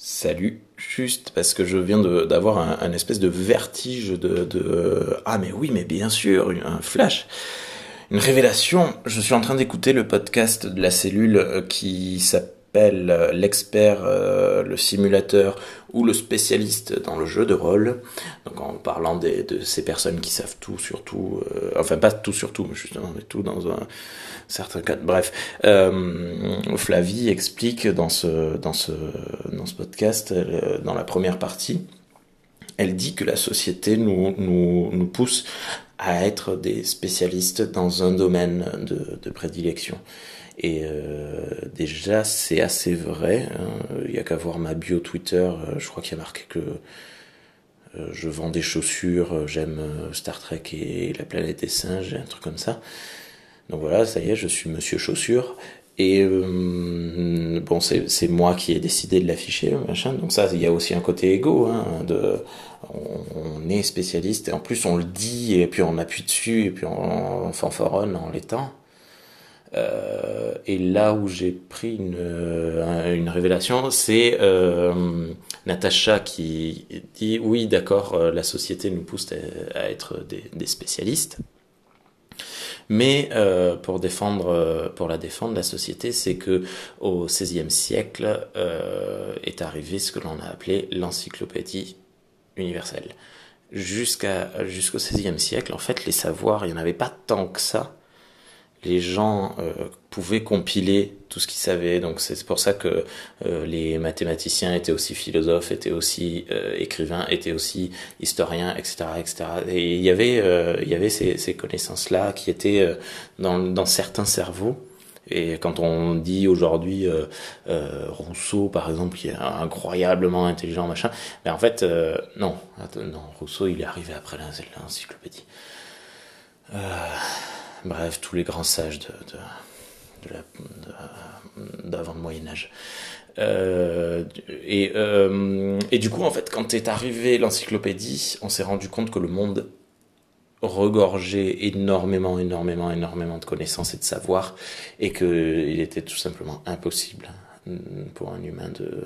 Salut, juste parce que je viens d'avoir un, espèce de vertige de, de, Ah mais oui, mais bien sûr, un flash, une révélation. Je suis en train d'écouter le podcast de la cellule euh, qui s'appelle euh, l'expert, euh, le simulateur ou le spécialiste dans le jeu de rôle. Donc en parlant de ces personnes qui savent tout sur tout, euh, enfin pas tout sur tout, mais justement tout dans un certain cas. Bref, Flavie explique dans ce dans ce dans ce podcast, dans la première partie, elle dit que la société nous nous nous pousse à être des spécialistes dans un domaine de prédilection. Et euh, déjà, c'est assez vrai. Hein. Il n'y a qu'à voir ma bio Twitter. Euh, je crois qu'il y a marqué que euh, je vends des chaussures, j'aime Star Trek et la planète des singes, un truc comme ça. Donc voilà, ça y est, je suis Monsieur Chaussure. Et bon, c'est moi qui ai décidé de l'afficher, machin. Donc ça, il y a aussi un côté égo. Hein, de, on, est spécialiste et en plus on le dit et puis on appuie dessus et puis on, on fanfaronne en l'étant. Euh, et là où j'ai pris une, euh, une révélation, c'est euh, Natacha qui dit oui, d'accord, euh, la société nous pousse à, être des, spécialistes, mais euh, pour défendre, pour la défendre, la société, c'est que au XVIe siècle est arrivé ce que l'on a appelé l'encyclopédie universelle. Jusqu'à jusqu'au XVIe siècle, en fait, les savoirs, il n'y en avait pas tant que ça les gens euh, pouvaient compiler tout ce qu'ils savaient. Donc c'est pour ça que euh, les mathématiciens étaient aussi philosophes, étaient aussi euh, écrivains, étaient aussi historiens, etc., etc. Et il y avait, il y avait ces, ces connaissances-là qui étaient dans, dans certains cerveaux. Et quand on dit aujourd'hui Rousseau, par exemple, qui est incroyablement intelligent, machin, mais en fait, non, non, Rousseau, il est arrivé après l'encyclopédie. Euh, bref, tous les grands sages d'avant le Moyen Âge. Euh, et, euh, et du coup, en fait, quand est arrivé l'encyclopédie, on s'est rendu compte que le monde regorgeait énormément, énormément, énormément de connaissances et de savoir, et qu'il était tout simplement impossible pour un humain de,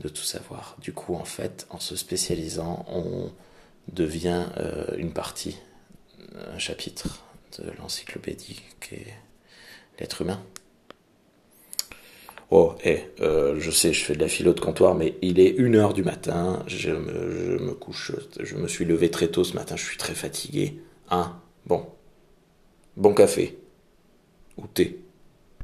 de tout savoir. Du coup, en fait, en se spécialisant, on devient euh, une partie, un chapitre de l'encyclopédie qu'est l'être humain. Oh, eh, euh, je sais, je fais de la philo de comptoir, mais il est une heure du matin, je me, je me couche, je me suis levé très tôt ce matin, je suis très fatigué. Hein Bon. Bon café. Ou thé.